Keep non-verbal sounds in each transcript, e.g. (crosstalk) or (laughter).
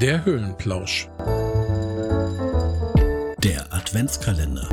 Der Höhlenplausch. Der Adventskalender.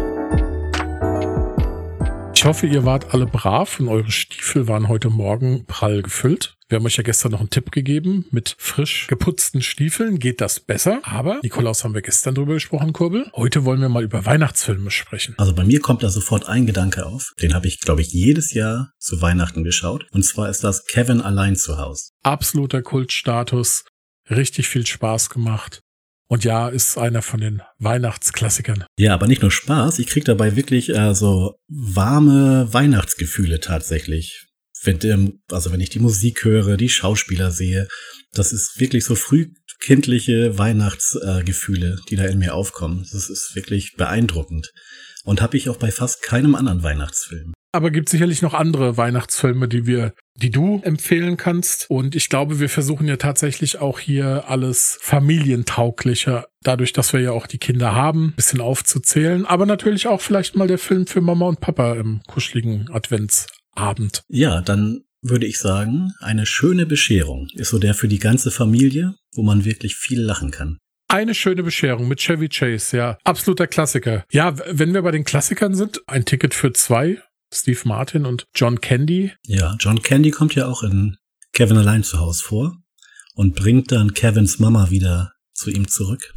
Ich hoffe, ihr wart alle brav und eure Stiefel waren heute Morgen prall gefüllt. Wir haben euch ja gestern noch einen Tipp gegeben. Mit frisch geputzten Stiefeln geht das besser. Aber, Nikolaus haben wir gestern drüber gesprochen, Kurbel. Heute wollen wir mal über Weihnachtsfilme sprechen. Also bei mir kommt da sofort ein Gedanke auf. Den habe ich, glaube ich, jedes Jahr zu Weihnachten geschaut. Und zwar ist das Kevin allein zu Hause. Absoluter Kultstatus. Richtig viel Spaß gemacht. Und ja, ist einer von den Weihnachtsklassikern. Ja, aber nicht nur Spaß, ich krieg dabei wirklich äh, so warme Weihnachtsgefühle tatsächlich. Wenn, ähm, also wenn ich die Musik höre, die Schauspieler sehe, das ist wirklich so frühkindliche Weihnachtsgefühle, äh, die da in mir aufkommen. Das ist wirklich beeindruckend. Und habe ich auch bei fast keinem anderen Weihnachtsfilm. Aber gibt sicherlich noch andere Weihnachtsfilme, die wir, die du empfehlen kannst. Und ich glaube, wir versuchen ja tatsächlich auch hier alles familientauglicher, dadurch, dass wir ja auch die Kinder haben, ein bisschen aufzuzählen. Aber natürlich auch vielleicht mal der Film für Mama und Papa im kuscheligen Adventsabend. Ja, dann würde ich sagen, eine schöne Bescherung ist so der für die ganze Familie, wo man wirklich viel lachen kann. Eine schöne Bescherung mit Chevy Chase, ja. Absoluter Klassiker. Ja, wenn wir bei den Klassikern sind, ein Ticket für zwei, Steve Martin und John Candy. Ja, John Candy kommt ja auch in Kevin allein zu Hause vor und bringt dann Kevins Mama wieder zu ihm zurück.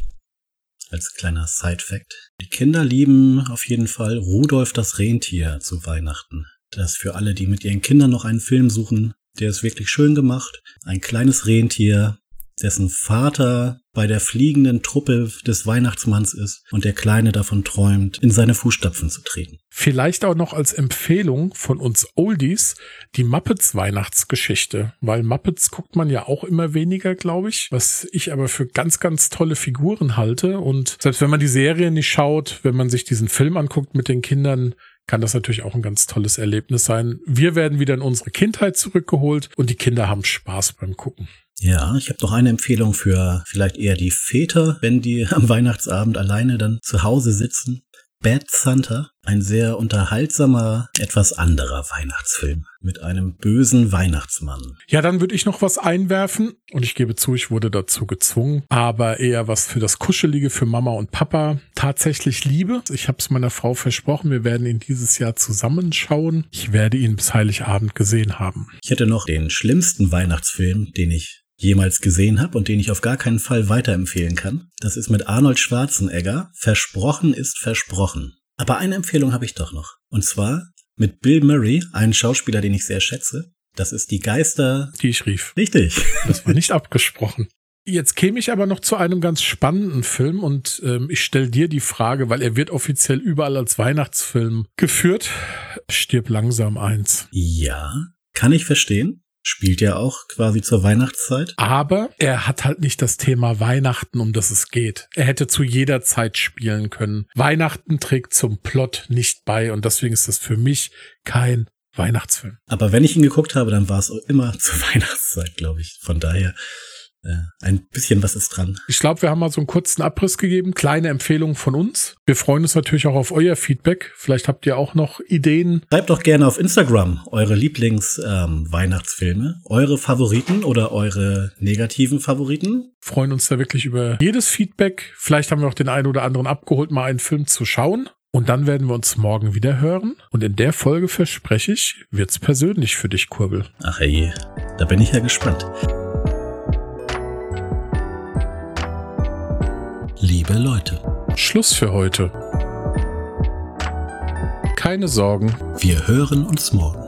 Als kleiner Side-Fact. Die Kinder lieben auf jeden Fall Rudolf das Rentier zu Weihnachten. Das für alle, die mit ihren Kindern noch einen Film suchen, der ist wirklich schön gemacht. Ein kleines Rentier, dessen Vater bei der fliegenden Truppe des Weihnachtsmanns ist und der Kleine davon träumt, in seine Fußstapfen zu treten. Vielleicht auch noch als Empfehlung von uns Oldies die Muppets Weihnachtsgeschichte, weil Muppets guckt man ja auch immer weniger, glaube ich, was ich aber für ganz, ganz tolle Figuren halte und selbst wenn man die Serie nicht schaut, wenn man sich diesen Film anguckt mit den Kindern, kann das natürlich auch ein ganz tolles Erlebnis sein. Wir werden wieder in unsere Kindheit zurückgeholt und die Kinder haben Spaß beim Gucken. Ja, ich habe noch eine Empfehlung für vielleicht eher die Väter, wenn die (laughs) am Weihnachtsabend alleine dann zu Hause sitzen. Bad Santa, ein sehr unterhaltsamer, etwas anderer Weihnachtsfilm mit einem bösen Weihnachtsmann. Ja, dann würde ich noch was einwerfen und ich gebe zu, ich wurde dazu gezwungen, aber eher was für das Kuschelige für Mama und Papa. Tatsächlich Liebe. Ich habe es meiner Frau versprochen, wir werden ihn dieses Jahr zusammenschauen. Ich werde ihn bis Heiligabend gesehen haben. Ich hätte noch den schlimmsten Weihnachtsfilm, den ich jemals gesehen habe und den ich auf gar keinen Fall weiterempfehlen kann. Das ist mit Arnold Schwarzenegger. Versprochen ist versprochen. Aber eine Empfehlung habe ich doch noch. Und zwar mit Bill Murray, einen Schauspieler, den ich sehr schätze. Das ist die Geister. Die ich rief. Richtig. Das war nicht abgesprochen. Jetzt käme ich aber noch zu einem ganz spannenden Film und ähm, ich stelle dir die Frage, weil er wird offiziell überall als Weihnachtsfilm geführt. Stirb langsam eins. Ja, kann ich verstehen. Spielt ja auch quasi zur Weihnachtszeit. Aber er hat halt nicht das Thema Weihnachten, um das es geht. Er hätte zu jeder Zeit spielen können. Weihnachten trägt zum Plot nicht bei und deswegen ist das für mich kein Weihnachtsfilm. Aber wenn ich ihn geguckt habe, dann war es immer (laughs) zur Weihnachtszeit, glaube ich. Von daher ein bisschen was ist dran. Ich glaube, wir haben mal so einen kurzen Abriss gegeben, kleine Empfehlung von uns. Wir freuen uns natürlich auch auf euer Feedback. Vielleicht habt ihr auch noch Ideen. Schreibt doch gerne auf Instagram eure Lieblings-Weihnachtsfilme, ähm, eure Favoriten oder eure negativen Favoriten. Freuen uns da wirklich über jedes Feedback. Vielleicht haben wir auch den einen oder anderen abgeholt, mal einen Film zu schauen. Und dann werden wir uns morgen wieder hören. Und in der Folge verspreche ich, wird's persönlich für dich, Kurbel. Ach ey, da bin ich ja gespannt. Liebe Leute. Schluss für heute. Keine Sorgen. Wir hören uns morgen.